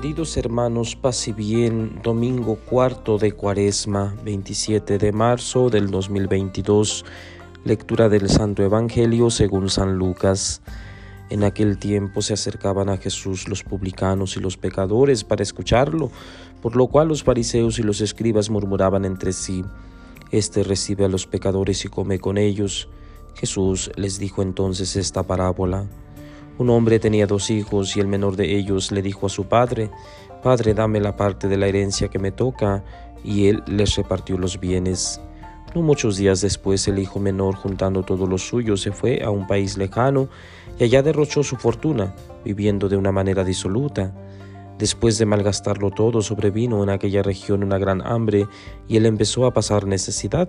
Queridos hermanos, paz y bien, domingo cuarto de cuaresma, 27 de marzo del 2022, lectura del Santo Evangelio según San Lucas. En aquel tiempo se acercaban a Jesús los publicanos y los pecadores para escucharlo, por lo cual los fariseos y los escribas murmuraban entre sí, Este recibe a los pecadores y come con ellos. Jesús les dijo entonces esta parábola. Un hombre tenía dos hijos y el menor de ellos le dijo a su padre, Padre, dame la parte de la herencia que me toca, y él les repartió los bienes. No muchos días después el hijo menor, juntando todo lo suyo, se fue a un país lejano y allá derrochó su fortuna, viviendo de una manera disoluta. Después de malgastarlo todo, sobrevino en aquella región una gran hambre y él empezó a pasar necesidad.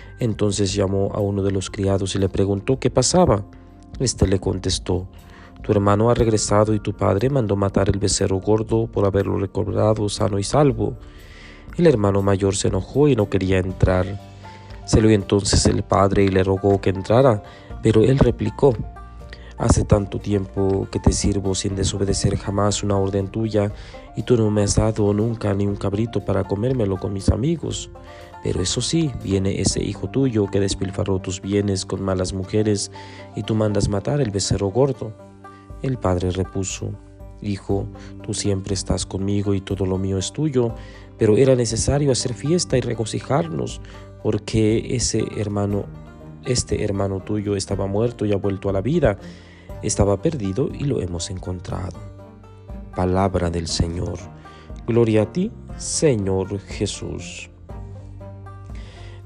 Entonces llamó a uno de los criados y le preguntó qué pasaba. Este le contestó, tu hermano ha regresado y tu padre mandó matar el becerro gordo por haberlo recobrado sano y salvo. El hermano mayor se enojó y no quería entrar. Salió entonces el padre y le rogó que entrara, pero él replicó, Hace tanto tiempo que te sirvo sin desobedecer jamás una orden tuya, y tú no me has dado nunca ni un cabrito para comérmelo con mis amigos. Pero eso sí, viene ese hijo tuyo que despilfarró tus bienes con malas mujeres, y tú mandas matar el becerro gordo. El padre repuso, Hijo, tú siempre estás conmigo y todo lo mío es tuyo, pero era necesario hacer fiesta y regocijarnos, porque ese hermano, este hermano tuyo estaba muerto y ha vuelto a la vida estaba perdido y lo hemos encontrado. Palabra del Señor. Gloria a ti, Señor Jesús.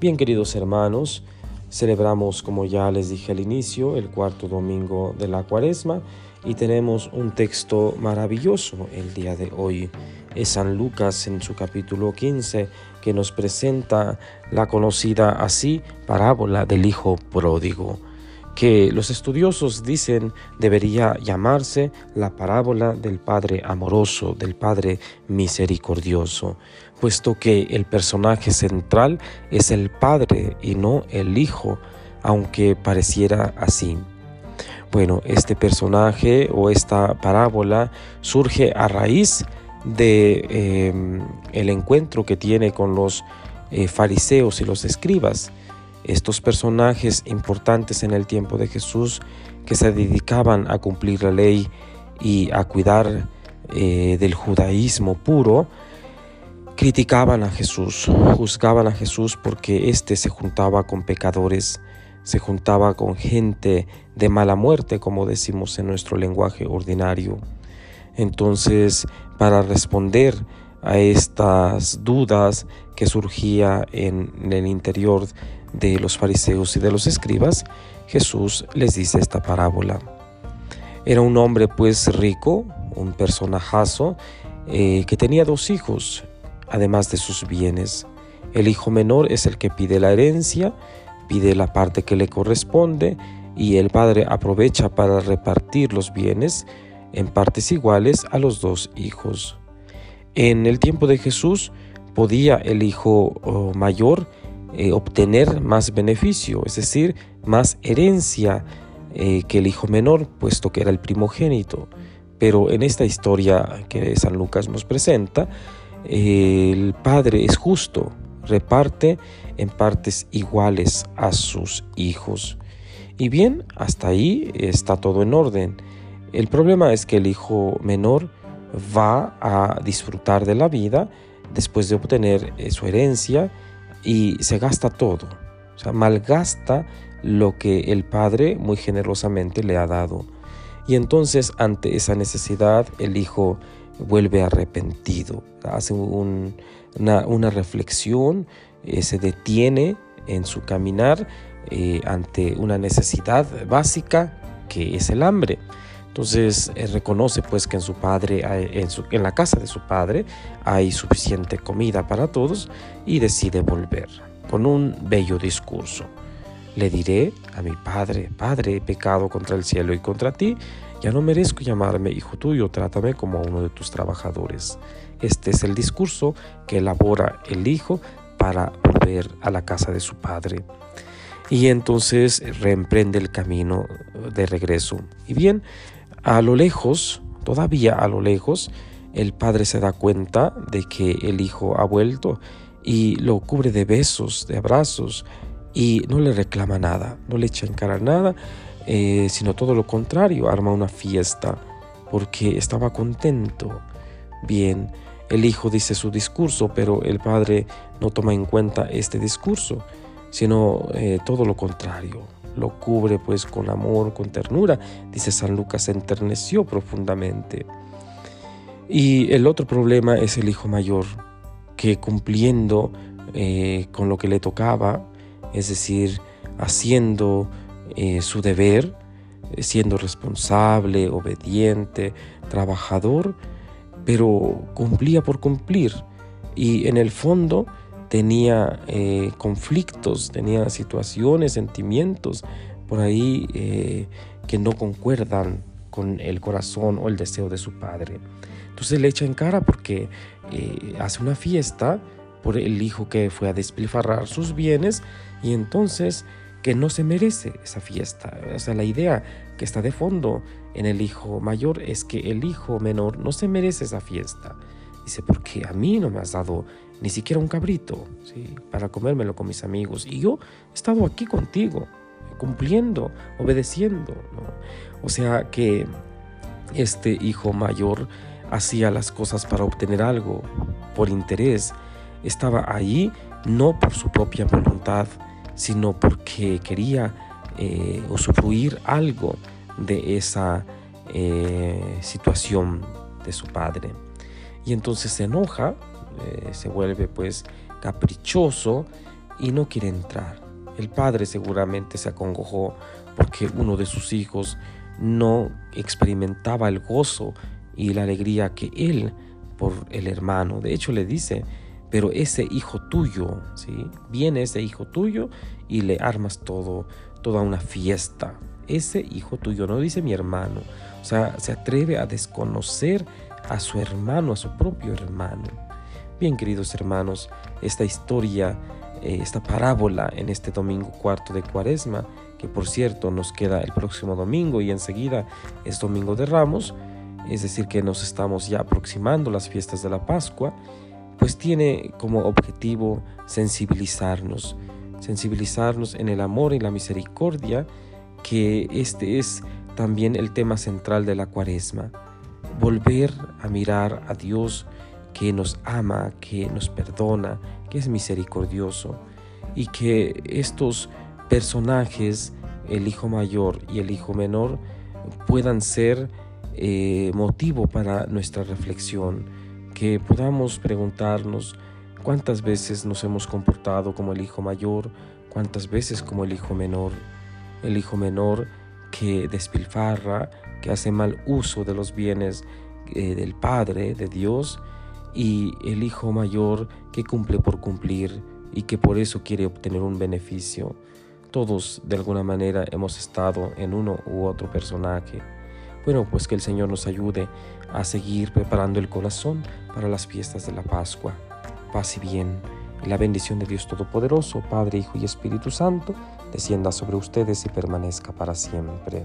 Bien, queridos hermanos, celebramos, como ya les dije al inicio, el cuarto domingo de la cuaresma y tenemos un texto maravilloso el día de hoy. Es San Lucas en su capítulo 15 que nos presenta la conocida así parábola del Hijo Pródigo que los estudiosos dicen debería llamarse la parábola del Padre amoroso, del Padre misericordioso, puesto que el personaje central es el Padre y no el Hijo, aunque pareciera así. Bueno, este personaje o esta parábola surge a raíz de em, el encuentro que tiene con los eh, fariseos y los escribas estos personajes importantes en el tiempo de Jesús que se dedicaban a cumplir la ley y a cuidar eh, del judaísmo puro, criticaban a Jesús, juzgaban a Jesús porque éste se juntaba con pecadores, se juntaba con gente de mala muerte, como decimos en nuestro lenguaje ordinario. Entonces, para responder a estas dudas que surgía en el interior de los fariseos y de los escribas, Jesús les dice esta parábola. Era un hombre pues rico, un personajazo, eh, que tenía dos hijos, además de sus bienes. El hijo menor es el que pide la herencia, pide la parte que le corresponde y el padre aprovecha para repartir los bienes en partes iguales a los dos hijos. En el tiempo de Jesús podía el hijo oh, mayor eh, obtener más beneficio, es decir, más herencia eh, que el hijo menor, puesto que era el primogénito. Pero en esta historia que San Lucas nos presenta, el padre es justo, reparte en partes iguales a sus hijos. Y bien, hasta ahí está todo en orden. El problema es que el hijo menor va a disfrutar de la vida después de obtener eh, su herencia y se gasta todo. O sea, malgasta lo que el padre muy generosamente le ha dado. Y entonces ante esa necesidad el hijo vuelve arrepentido, hace una, reflexión, eh, se detiene en su caminar eh, ante una necesidad básica que es el hambre. Entonces eh, reconoce pues que en su padre, en, en la casa de su padre hay suficiente comida para todos y decide volver con un bello discurso. Le diré a mi padre, Padre, he pecado contra el cielo y contra ti, ya no merezco llamarme hijo tuyo, trátame como uno de tus trabajadores. Este es el discurso que elabora el hijo para volver a la casa de su padre. Y entonces reemprende el camino de regreso. Y bien, a lo lejos, todavía a lo lejos, el padre se da cuenta de que el hijo ha vuelto y lo cubre de besos, de abrazos, y no le reclama nada, no le echa en cara nada, eh, sino todo lo contrario, arma una fiesta porque estaba contento. Bien, el hijo dice su discurso, pero el padre no toma en cuenta este discurso, sino eh, todo lo contrario. Lo cubre pues con amor, con ternura. Dice San Lucas, se enterneció profundamente. Y el otro problema es el hijo mayor, que cumpliendo eh, con lo que le tocaba, es decir, haciendo eh, su deber, siendo responsable, obediente, trabajador, pero cumplía por cumplir y en el fondo tenía eh, conflictos, tenía situaciones, sentimientos por ahí que no concuerdan con el corazón o el deseo de su padre. Entonces le echa en cara porque hace una fiesta por el hijo que fue a despilfarrar sus bienes y entonces que no se merece esa fiesta. O sea, la idea que está de fondo en el hijo mayor es que el hijo menor no se merece esa fiesta. Dice, porque a mí no me has dado ni siquiera un cabrito ¿sí? para comérmelo con mis amigos. Y yo he estado aquí contigo, cumpliendo, obedeciendo. O sea que este hijo mayor hacía las cosas para obtener algo, por interés, estaba allí no por su propia voluntad, sino porque quería eh, usufruir algo de esa eh, situación de su padre. Y entonces se enoja, eh, se vuelve pues caprichoso y no quiere entrar. El padre seguramente se acongojó porque uno de sus hijos no experimentaba el gozo y la alegría que él por el hermano. De hecho le dice, pero ese hijo tuyo, ¿sí? Viene ese hijo tuyo y le armas todo, toda una fiesta. Ese hijo tuyo, no dice mi hermano. O sea, se atreve a desconocer a su hermano, a su propio hermano. Bien, queridos hermanos, esta historia, eh, esta parábola en este domingo cuarto de cuaresma, que por cierto nos queda el próximo domingo y enseguida es domingo de ramos, es decir, que nos estamos ya aproximando las fiestas de la Pascua, pues tiene como objetivo sensibilizarnos, sensibilizarnos en el amor y la misericordia, que este es también el tema central de la cuaresma, volver a mirar a Dios que nos ama, que nos perdona, que es misericordioso, y que estos personajes, el hijo mayor y el hijo menor, puedan ser eh, motivo para nuestra reflexión. Que podamos preguntarnos cuántas veces nos hemos comportado como el hijo mayor, cuántas veces como el hijo menor, el hijo menor que despilfarra, que hace mal uso de los bienes eh, del Padre, de Dios, y el hijo mayor que cumple por cumplir y que por eso quiere obtener un beneficio. Todos de alguna manera hemos estado en uno u otro personaje. Bueno, pues que el Señor nos ayude a seguir preparando el corazón para las fiestas de la Pascua. Paz y bien Y la bendición de Dios Todopoderoso, Padre, Hijo y Espíritu Santo, descienda sobre ustedes y permanezca para siempre.